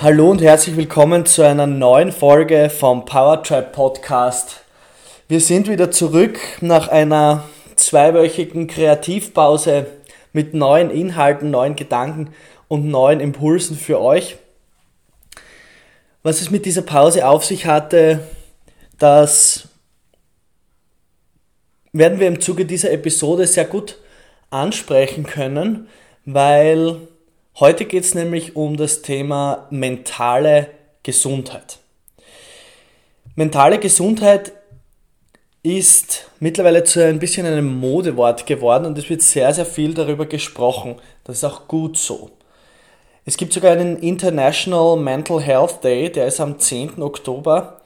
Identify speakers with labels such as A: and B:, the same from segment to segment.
A: Hallo und herzlich willkommen zu einer neuen Folge vom Powertribe Podcast. Wir sind wieder zurück nach einer zweiwöchigen Kreativpause mit neuen Inhalten, neuen Gedanken und neuen Impulsen für euch. Was es mit dieser Pause auf sich hatte, das werden wir im Zuge dieser Episode sehr gut ansprechen können, weil Heute geht es nämlich um das Thema mentale Gesundheit. Mentale Gesundheit ist mittlerweile zu ein bisschen einem Modewort geworden und es wird sehr, sehr viel darüber gesprochen. Das ist auch gut so. Es gibt sogar einen International Mental Health Day, der ist am 10. Oktober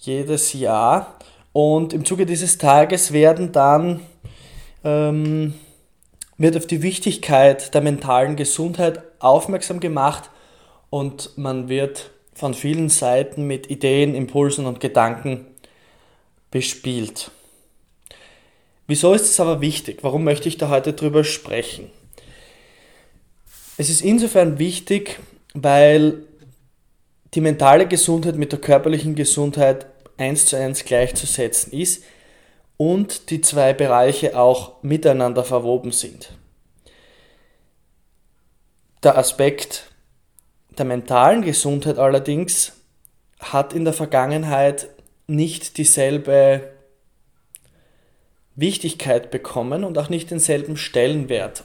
A: jedes Jahr. Und im Zuge dieses Tages werden dann ähm, wird auf die Wichtigkeit der mentalen Gesundheit aufmerksam gemacht und man wird von vielen Seiten mit Ideen, Impulsen und Gedanken bespielt. Wieso ist es aber wichtig? Warum möchte ich da heute drüber sprechen? Es ist insofern wichtig, weil die mentale Gesundheit mit der körperlichen Gesundheit eins zu eins gleichzusetzen ist und die zwei Bereiche auch miteinander verwoben sind. Der Aspekt der mentalen Gesundheit allerdings hat in der Vergangenheit nicht dieselbe Wichtigkeit bekommen und auch nicht denselben Stellenwert.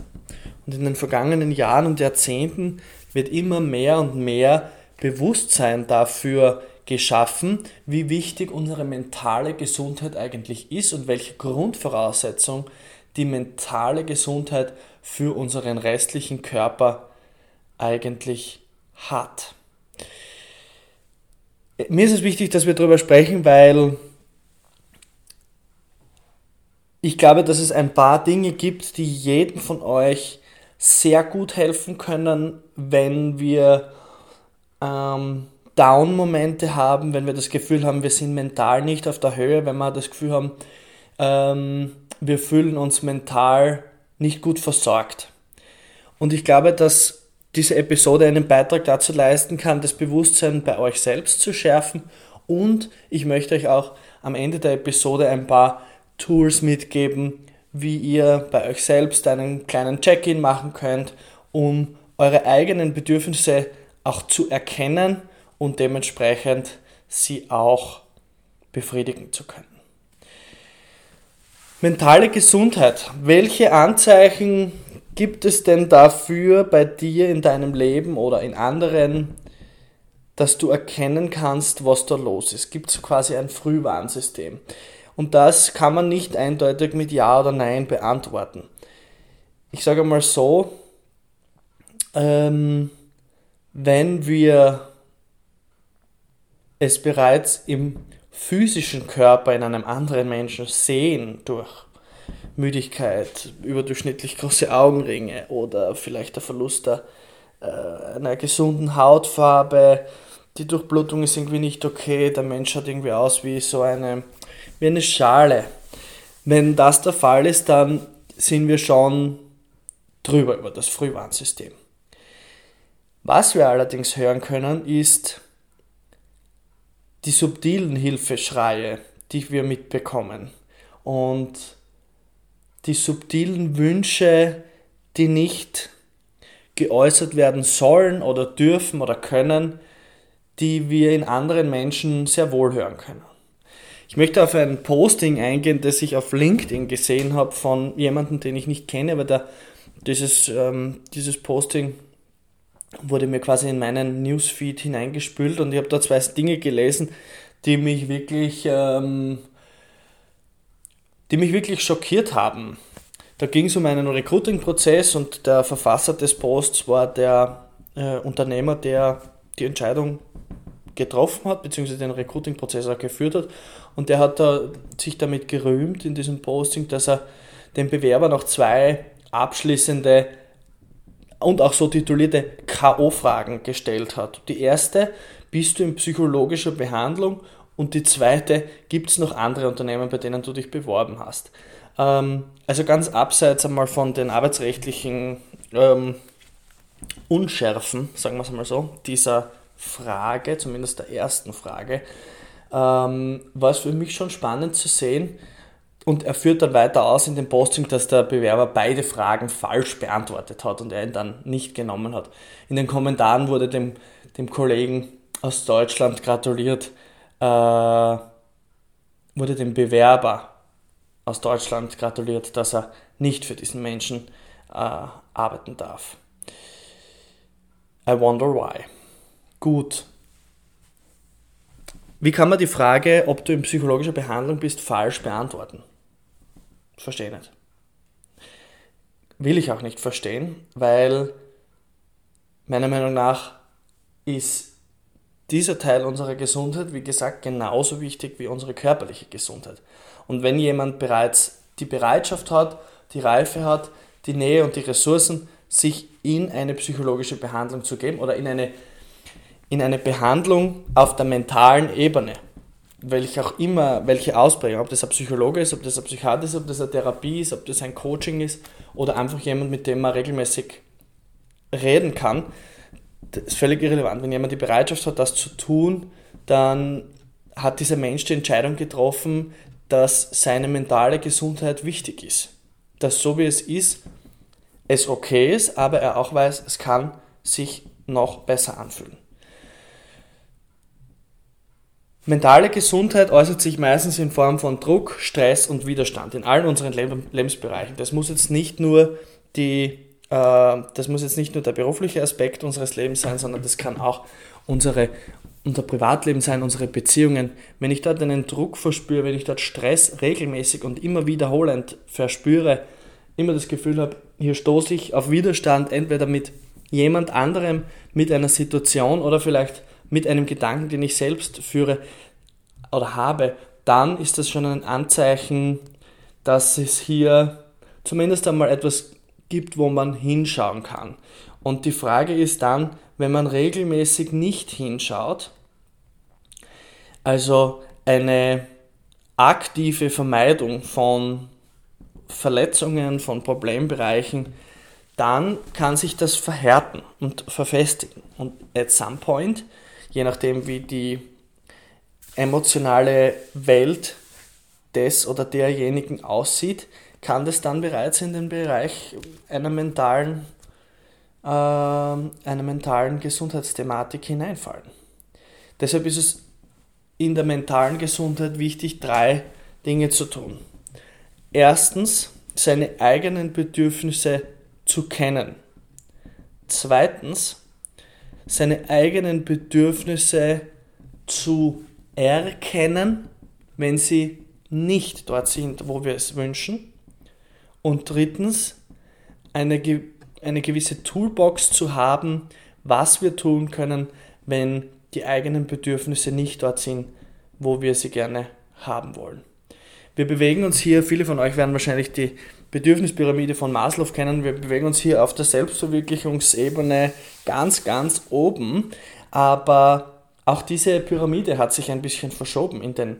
A: Und in den vergangenen Jahren und Jahrzehnten wird immer mehr und mehr Bewusstsein dafür geschaffen, wie wichtig unsere mentale Gesundheit eigentlich ist und welche Grundvoraussetzung die mentale Gesundheit für unseren restlichen Körper eigentlich hat. Mir ist es wichtig, dass wir darüber sprechen, weil ich glaube, dass es ein paar Dinge gibt, die jedem von euch sehr gut helfen können, wenn wir ähm, Down-Momente haben, wenn wir das Gefühl haben, wir sind mental nicht auf der Höhe, wenn wir das Gefühl haben, ähm, wir fühlen uns mental nicht gut versorgt. Und ich glaube, dass diese Episode einen Beitrag dazu leisten kann, das Bewusstsein bei euch selbst zu schärfen. Und ich möchte euch auch am Ende der Episode ein paar Tools mitgeben, wie ihr bei euch selbst einen kleinen Check-in machen könnt, um eure eigenen Bedürfnisse auch zu erkennen und dementsprechend sie auch befriedigen zu können. Mentale Gesundheit. Welche Anzeichen gibt es denn dafür bei dir in deinem Leben oder in anderen, dass du erkennen kannst, was da los ist? Gibt es quasi ein Frühwarnsystem? Und das kann man nicht eindeutig mit Ja oder Nein beantworten. Ich sage mal so, ähm, wenn wir es bereits im physischen Körper in einem anderen Menschen sehen durch Müdigkeit, überdurchschnittlich große Augenringe oder vielleicht der Verlust der, äh, einer gesunden Hautfarbe, die Durchblutung ist irgendwie nicht okay, der Mensch schaut irgendwie aus wie so eine, wie eine Schale. Wenn das der Fall ist, dann sind wir schon drüber über das Frühwarnsystem. Was wir allerdings hören können, ist, die subtilen Hilfeschreie, die wir mitbekommen und die subtilen Wünsche, die nicht geäußert werden sollen oder dürfen oder können, die wir in anderen Menschen sehr wohl hören können. Ich möchte auf ein Posting eingehen, das ich auf LinkedIn gesehen habe von jemandem, den ich nicht kenne, aber der, dieses, ähm, dieses Posting wurde mir quasi in meinen Newsfeed hineingespült und ich habe da zwei Dinge gelesen, die mich wirklich, ähm, die mich wirklich schockiert haben. Da ging es um einen Recruiting-Prozess und der Verfasser des Posts war der äh, Unternehmer, der die Entscheidung getroffen hat, beziehungsweise den Recruiting-Prozess auch geführt hat. Und der hat da, sich damit gerühmt in diesem Posting, dass er den Bewerber noch zwei abschließende und auch so titulierte K.O.-Fragen gestellt hat. Die erste, bist du in psychologischer Behandlung? Und die zweite, gibt es noch andere Unternehmen, bei denen du dich beworben hast? Ähm, also ganz abseits einmal von den arbeitsrechtlichen ähm, Unschärfen, sagen wir es mal so, dieser Frage, zumindest der ersten Frage, ähm, war es für mich schon spannend zu sehen, und er führt dann weiter aus in dem Posting, dass der Bewerber beide Fragen falsch beantwortet hat und er ihn dann nicht genommen hat. In den Kommentaren wurde dem, dem Kollegen aus Deutschland gratuliert, äh, wurde dem Bewerber aus Deutschland gratuliert, dass er nicht für diesen Menschen äh, arbeiten darf. I wonder why. Gut. Wie kann man die Frage, ob du in psychologischer Behandlung bist, falsch beantworten? Verstehe nicht. Will ich auch nicht verstehen, weil meiner Meinung nach ist dieser Teil unserer Gesundheit, wie gesagt, genauso wichtig wie unsere körperliche Gesundheit. Und wenn jemand bereits die Bereitschaft hat, die Reife hat, die Nähe und die Ressourcen, sich in eine psychologische Behandlung zu geben oder in eine, in eine Behandlung auf der mentalen Ebene, welche auch immer, welche Ausprägung, ob das ein Psychologe ist, ob das ein Psychiater ist, ob das eine Therapie ist, ob das ein Coaching ist oder einfach jemand, mit dem man regelmäßig reden kann, das ist völlig irrelevant. Wenn jemand die Bereitschaft hat, das zu tun, dann hat dieser Mensch die Entscheidung getroffen, dass seine mentale Gesundheit wichtig ist. Dass so wie es ist, es okay ist, aber er auch weiß, es kann sich noch besser anfühlen. Mentale Gesundheit äußert sich meistens in Form von Druck, Stress und Widerstand in allen unseren Lebensbereichen. Das muss jetzt nicht nur die, äh, das muss jetzt nicht nur der berufliche Aspekt unseres Lebens sein, sondern das kann auch unsere, unser Privatleben sein, unsere Beziehungen. Wenn ich dort einen Druck verspüre, wenn ich dort Stress regelmäßig und immer wiederholend verspüre, immer das Gefühl habe, hier stoße ich auf Widerstand, entweder mit jemand anderem, mit einer Situation oder vielleicht mit einem Gedanken, den ich selbst führe oder habe, dann ist das schon ein Anzeichen, dass es hier zumindest einmal etwas gibt, wo man hinschauen kann. Und die Frage ist dann, wenn man regelmäßig nicht hinschaut, also eine aktive Vermeidung von Verletzungen, von Problembereichen, dann kann sich das verhärten und verfestigen. Und at some point, je nachdem wie die emotionale Welt des oder derjenigen aussieht, kann das dann bereits in den Bereich einer mentalen, äh, einer mentalen Gesundheitsthematik hineinfallen. Deshalb ist es in der mentalen Gesundheit wichtig, drei Dinge zu tun. Erstens, seine eigenen Bedürfnisse zu kennen. Zweitens, seine eigenen Bedürfnisse zu erkennen, wenn sie nicht dort sind, wo wir es wünschen. Und drittens, eine, eine gewisse Toolbox zu haben, was wir tun können, wenn die eigenen Bedürfnisse nicht dort sind, wo wir sie gerne haben wollen. Wir bewegen uns hier, viele von euch werden wahrscheinlich die Bedürfnispyramide von Maslow kennen, wir bewegen uns hier auf der Selbstverwirklichungsebene ganz, ganz oben, aber auch diese Pyramide hat sich ein bisschen verschoben in den,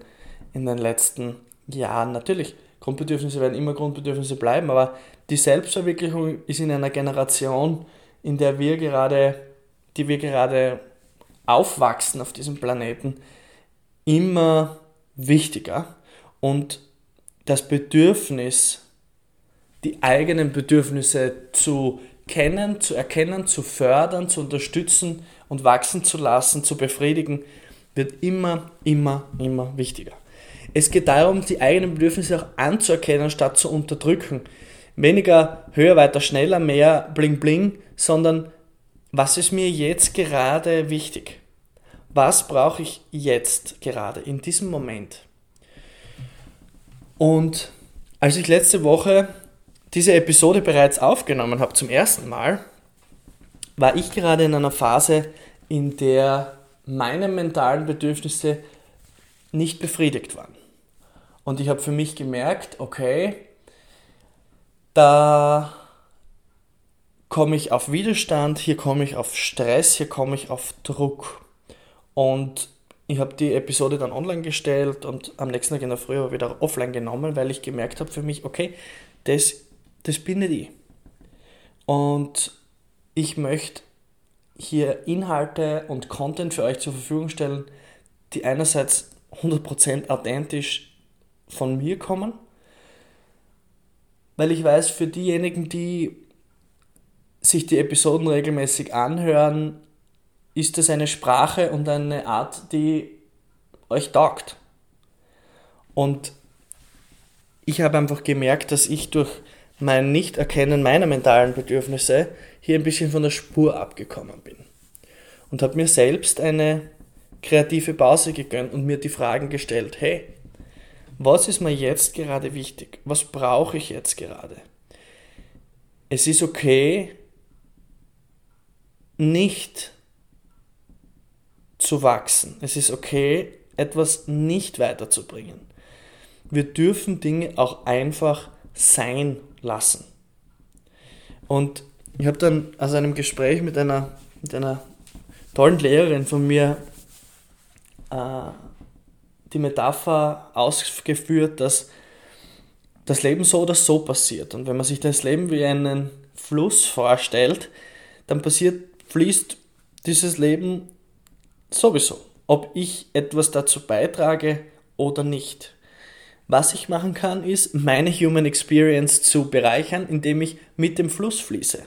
A: in den letzten Jahren. Natürlich, Grundbedürfnisse werden immer Grundbedürfnisse bleiben, aber die Selbstverwirklichung ist in einer Generation, in der wir gerade, die wir gerade aufwachsen auf diesem Planeten, immer wichtiger. Und das Bedürfnis, die eigenen Bedürfnisse zu kennen, zu erkennen, zu fördern, zu unterstützen und wachsen zu lassen, zu befriedigen, wird immer, immer, immer wichtiger. Es geht darum, die eigenen Bedürfnisse auch anzuerkennen, statt zu unterdrücken. Weniger höher, weiter, schneller, mehr bling bling, sondern was ist mir jetzt gerade wichtig? Was brauche ich jetzt gerade, in diesem Moment? Und als ich letzte Woche diese Episode bereits aufgenommen habe zum ersten Mal, war ich gerade in einer Phase, in der meine mentalen Bedürfnisse nicht befriedigt waren. Und ich habe für mich gemerkt, okay, da komme ich auf Widerstand, hier komme ich auf Stress, hier komme ich auf Druck. Und ich habe die Episode dann online gestellt und am nächsten Tag in der Früh aber wieder offline genommen, weil ich gemerkt habe für mich, okay, das, das bin nicht ich. Und ich möchte hier Inhalte und Content für euch zur Verfügung stellen, die einerseits 100% authentisch von mir kommen, weil ich weiß, für diejenigen, die sich die Episoden regelmäßig anhören, ist das eine Sprache und eine Art, die euch taugt. Und ich habe einfach gemerkt, dass ich durch mein Nicht-Erkennen meiner mentalen Bedürfnisse hier ein bisschen von der Spur abgekommen bin. Und habe mir selbst eine kreative Pause gegönnt und mir die Fragen gestellt, hey, was ist mir jetzt gerade wichtig? Was brauche ich jetzt gerade? Es ist okay, nicht zu wachsen. Es ist okay, etwas nicht weiterzubringen. Wir dürfen Dinge auch einfach sein lassen. Und ich habe dann aus einem Gespräch mit einer, mit einer tollen Lehrerin von mir äh, die Metapher ausgeführt, dass das Leben so oder so passiert. Und wenn man sich das Leben wie einen Fluss vorstellt, dann passiert, fließt dieses Leben sowieso. Ob ich etwas dazu beitrage oder nicht. Was ich machen kann, ist, meine Human Experience zu bereichern, indem ich mit dem Fluss fließe.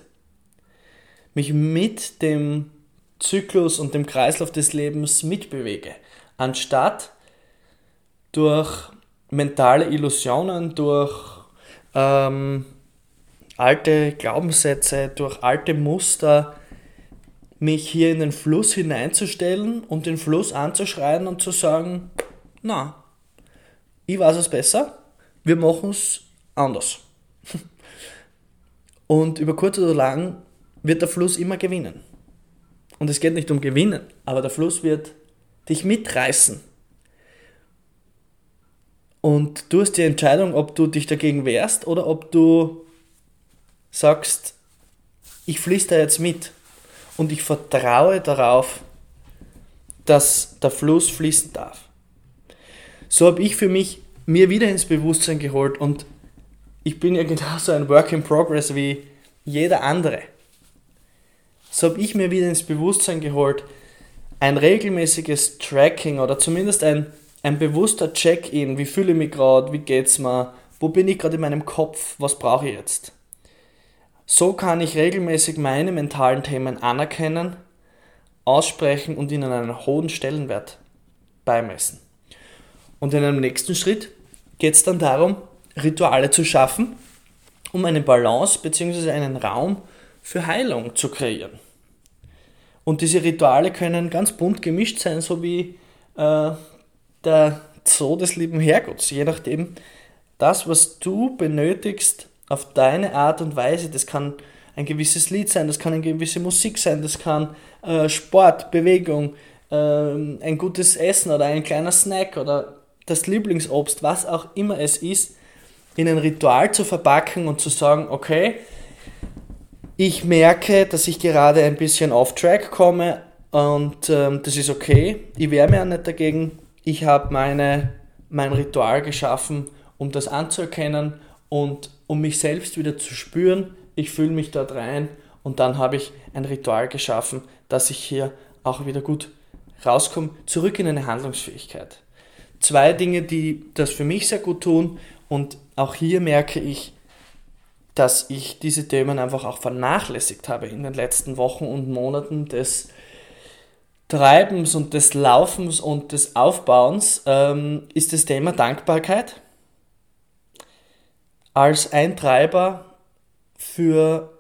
A: Mich mit dem Zyklus und dem Kreislauf des Lebens mitbewege, anstatt durch mentale Illusionen, durch ähm, alte Glaubenssätze, durch alte Muster, mich hier in den Fluss hineinzustellen und den Fluss anzuschreien und zu sagen, na, ich weiß es besser, wir machen es anders. Und über kurz oder lang wird der Fluss immer gewinnen. Und es geht nicht um Gewinnen, aber der Fluss wird dich mitreißen. Und du hast die Entscheidung, ob du dich dagegen wehrst oder ob du sagst, ich fließe da jetzt mit und ich vertraue darauf, dass der Fluss fließen darf so habe ich für mich mir wieder ins Bewusstsein geholt und ich bin ja genauso ein Work in Progress wie jeder andere. So habe ich mir wieder ins Bewusstsein geholt, ein regelmäßiges Tracking oder zumindest ein, ein bewusster Check-in, wie fühle ich mich gerade, wie geht's mir, wo bin ich gerade in meinem Kopf, was brauche ich jetzt. So kann ich regelmäßig meine mentalen Themen anerkennen, aussprechen und ihnen einen hohen Stellenwert beimessen. Und in einem nächsten Schritt geht es dann darum, Rituale zu schaffen, um eine Balance bzw. einen Raum für Heilung zu kreieren. Und diese Rituale können ganz bunt gemischt sein, so wie äh, der Zoo des lieben Herrgotts. Je nachdem, das, was du benötigst, auf deine Art und Weise, das kann ein gewisses Lied sein, das kann eine gewisse Musik sein, das kann äh, Sport, Bewegung, äh, ein gutes Essen oder ein kleiner Snack oder das Lieblingsobst, was auch immer es ist, in ein Ritual zu verpacken und zu sagen, okay, ich merke, dass ich gerade ein bisschen off-track komme und ähm, das ist okay. Ich wehre mir ja nicht dagegen. Ich habe mein Ritual geschaffen, um das anzuerkennen und um mich selbst wieder zu spüren. Ich fühle mich dort rein und dann habe ich ein Ritual geschaffen, dass ich hier auch wieder gut rauskomme, zurück in eine Handlungsfähigkeit zwei Dinge, die das für mich sehr gut tun. Und auch hier merke ich, dass ich diese Themen einfach auch vernachlässigt habe in den letzten Wochen und Monaten des Treibens und des Laufens und des Aufbauens, ähm, ist das Thema Dankbarkeit als ein Treiber für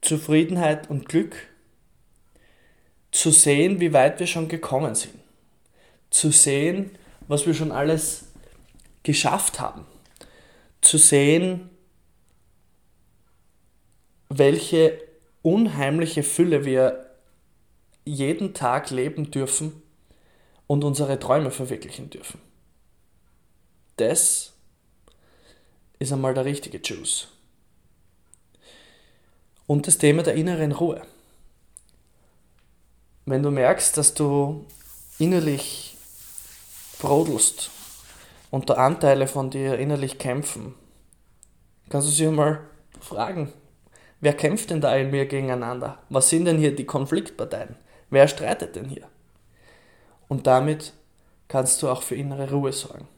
A: Zufriedenheit und Glück zu sehen, wie weit wir schon gekommen sind. Zu sehen, was wir schon alles geschafft haben. Zu sehen, welche unheimliche Fülle wir jeden Tag leben dürfen und unsere Träume verwirklichen dürfen. Das ist einmal der richtige Juice. Und das Thema der inneren Ruhe. Wenn du merkst, dass du innerlich brodelst und da Anteile von dir innerlich kämpfen, kannst du sie mal fragen, wer kämpft denn da in mir gegeneinander? Was sind denn hier die Konfliktparteien? Wer streitet denn hier? Und damit kannst du auch für innere Ruhe sorgen.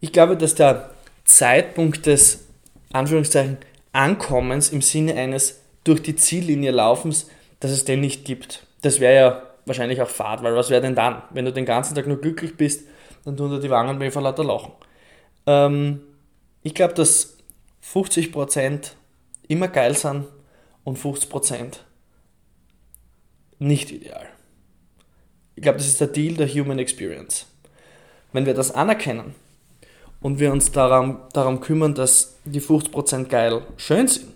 A: Ich glaube, dass der Zeitpunkt des Anführungszeichen Ankommens im Sinne eines durch die Ziellinie Laufens, dass es den nicht gibt. Das wäre ja wahrscheinlich auch Fahrt, weil was wäre denn dann? Wenn du den ganzen Tag nur glücklich bist, dann tun dir die Wangen weh vor lauter Lachen. Ähm, ich glaube, dass 50% immer geil sind und 50% nicht ideal. Ich glaube, das ist der Deal der Human Experience. Wenn wir das anerkennen und wir uns darum, darum kümmern, dass die 50% geil schön sind,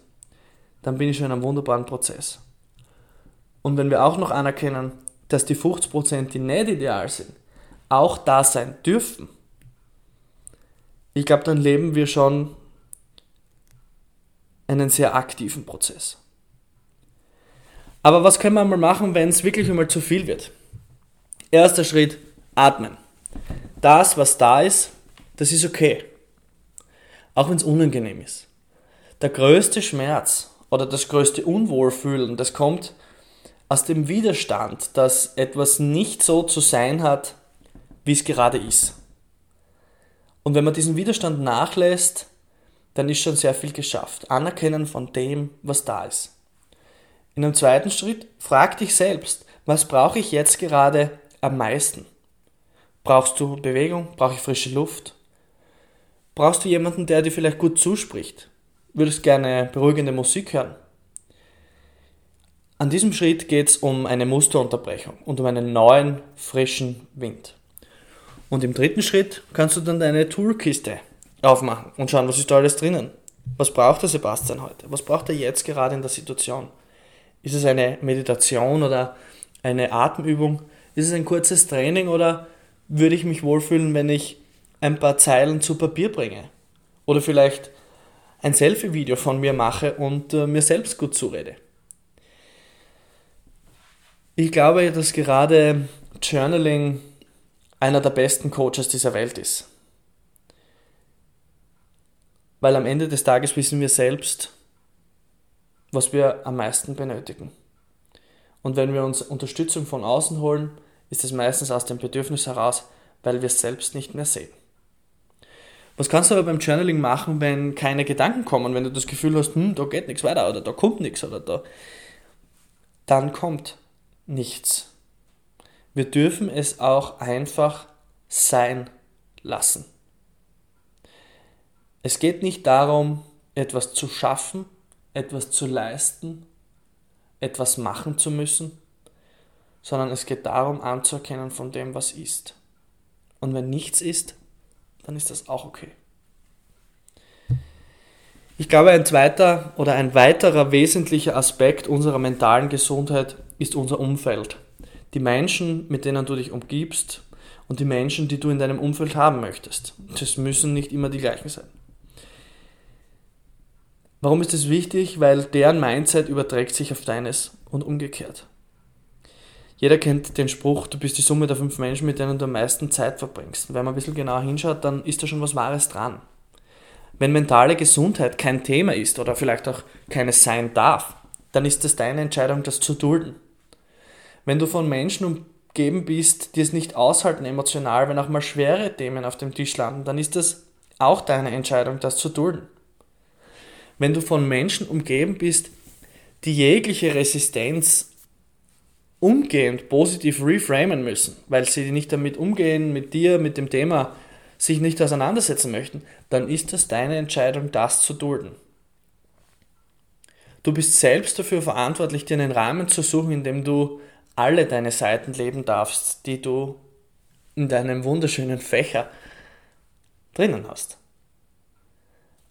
A: dann bin ich schon in einem wunderbaren Prozess. Und wenn wir auch noch anerkennen, dass die 50%, die nicht ideal sind, auch da sein dürfen, ich glaube, dann leben wir schon einen sehr aktiven Prozess. Aber was können wir mal machen, wenn es wirklich einmal zu viel wird? Erster Schritt, atmen. Das, was da ist, das ist okay. Auch wenn es unangenehm ist. Der größte Schmerz oder das größte Unwohlfühlen, das kommt aus dem Widerstand, dass etwas nicht so zu sein hat, wie es gerade ist. Und wenn man diesen Widerstand nachlässt, dann ist schon sehr viel geschafft. Anerkennen von dem, was da ist. In einem zweiten Schritt, frag dich selbst, was brauche ich jetzt gerade am meisten? Brauchst du Bewegung? Brauche ich frische Luft? Brauchst du jemanden, der dir vielleicht gut zuspricht? Würdest gerne beruhigende Musik hören? An diesem Schritt geht es um eine Musterunterbrechung und um einen neuen, frischen Wind. Und im dritten Schritt kannst du dann deine Toolkiste aufmachen und schauen, was ist da alles drinnen. Was braucht der Sebastian heute? Was braucht er jetzt gerade in der Situation? Ist es eine Meditation oder eine Atemübung? Ist es ein kurzes Training oder würde ich mich wohlfühlen, wenn ich ein paar Zeilen zu Papier bringe? Oder vielleicht ein Selfie-Video von mir mache und äh, mir selbst gut zurede? Ich glaube, dass gerade Journaling einer der besten Coaches dieser Welt ist. Weil am Ende des Tages wissen wir selbst, was wir am meisten benötigen. Und wenn wir uns Unterstützung von außen holen, ist es meistens aus dem Bedürfnis heraus, weil wir es selbst nicht mehr sehen. Was kannst du aber beim Journaling machen, wenn keine Gedanken kommen, wenn du das Gefühl hast, hm, da geht nichts weiter oder da kommt nichts oder da. Dann kommt nichts. Wir dürfen es auch einfach sein lassen. Es geht nicht darum, etwas zu schaffen, etwas zu leisten, etwas machen zu müssen, sondern es geht darum anzuerkennen von dem, was ist. Und wenn nichts ist, dann ist das auch okay. Ich glaube, ein zweiter oder ein weiterer wesentlicher Aspekt unserer mentalen Gesundheit ist unser Umfeld. Die Menschen, mit denen du dich umgibst und die Menschen, die du in deinem Umfeld haben möchtest. Das müssen nicht immer die gleichen sein. Warum ist das wichtig? Weil deren Mindset überträgt sich auf deines und umgekehrt. Jeder kennt den Spruch, du bist die Summe der fünf Menschen, mit denen du am meisten Zeit verbringst. wenn man ein bisschen genauer hinschaut, dann ist da schon was Wahres dran. Wenn mentale Gesundheit kein Thema ist oder vielleicht auch keines sein darf, dann ist es deine Entscheidung, das zu dulden. Wenn du von Menschen umgeben bist, die es nicht aushalten emotional, wenn auch mal schwere Themen auf dem Tisch landen, dann ist es auch deine Entscheidung, das zu dulden. Wenn du von Menschen umgeben bist, die jegliche Resistenz umgehend positiv reframen müssen, weil sie nicht damit umgehen, mit dir, mit dem Thema sich nicht auseinandersetzen möchten, dann ist das deine Entscheidung, das zu dulden. Du bist selbst dafür verantwortlich, dir einen Rahmen zu suchen, in dem du alle deine Seiten leben darfst, die du in deinem wunderschönen Fächer drinnen hast.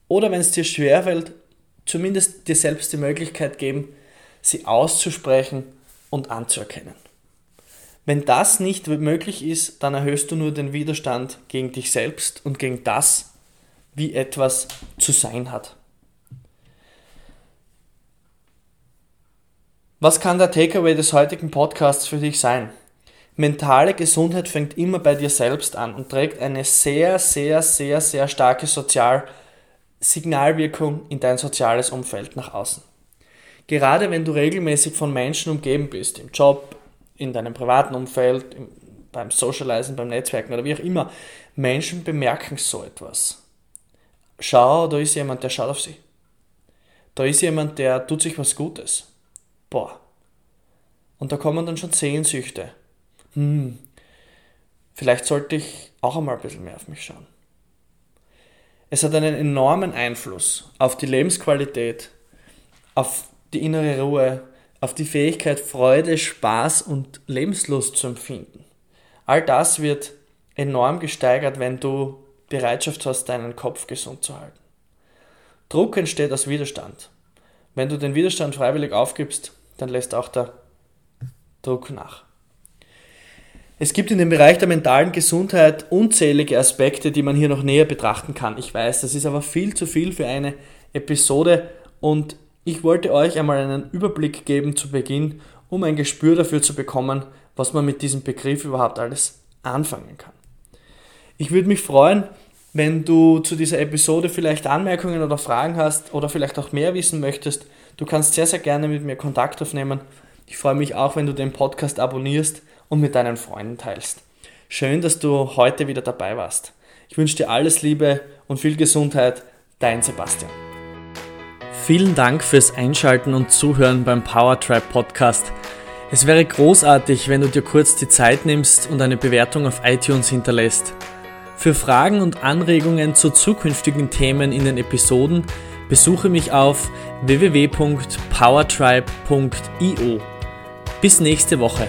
A: Oder wenn es dir schwerfällt, zumindest dir selbst die Möglichkeit geben, sie auszusprechen und anzuerkennen. Wenn das nicht möglich ist, dann erhöhst du nur den Widerstand gegen dich selbst und gegen das, wie etwas zu sein hat. Was kann der Takeaway des heutigen Podcasts für dich sein? Mentale Gesundheit fängt immer bei dir selbst an und trägt eine sehr, sehr, sehr, sehr starke Sozial Signalwirkung in dein soziales Umfeld nach außen. Gerade wenn du regelmäßig von Menschen umgeben bist, im Job, in deinem privaten Umfeld, im, beim Socializen, beim Netzwerken oder wie auch immer, Menschen bemerken so etwas. Schau, da ist jemand, der schaut auf sie. Da ist jemand, der tut sich was Gutes. Boah. Und da kommen dann schon Sehnsüchte. Hm, vielleicht sollte ich auch einmal ein bisschen mehr auf mich schauen. Es hat einen enormen Einfluss auf die Lebensqualität, auf die innere Ruhe, auf die Fähigkeit, Freude, Spaß und Lebenslust zu empfinden. All das wird enorm gesteigert, wenn du Bereitschaft hast, deinen Kopf gesund zu halten. Druck entsteht aus Widerstand. Wenn du den Widerstand freiwillig aufgibst, dann lässt auch der Druck nach. Es gibt in dem Bereich der mentalen Gesundheit unzählige Aspekte, die man hier noch näher betrachten kann. Ich weiß, das ist aber viel zu viel für eine Episode und ich wollte euch einmal einen Überblick geben zu Beginn, um ein Gespür dafür zu bekommen, was man mit diesem Begriff überhaupt alles anfangen kann. Ich würde mich freuen, wenn du zu dieser Episode vielleicht Anmerkungen oder Fragen hast oder vielleicht auch mehr wissen möchtest. Du kannst sehr, sehr gerne mit mir Kontakt aufnehmen. Ich freue mich auch, wenn du den Podcast abonnierst und mit deinen Freunden teilst. Schön, dass du heute wieder dabei warst. Ich wünsche dir alles Liebe und viel Gesundheit. Dein Sebastian. Vielen Dank fürs Einschalten und Zuhören beim Powertribe Podcast. Es wäre großartig, wenn du dir kurz die Zeit nimmst und eine Bewertung auf iTunes hinterlässt. Für Fragen und Anregungen zu zukünftigen Themen in den Episoden besuche mich auf www.powertribe.io. Bis nächste Woche.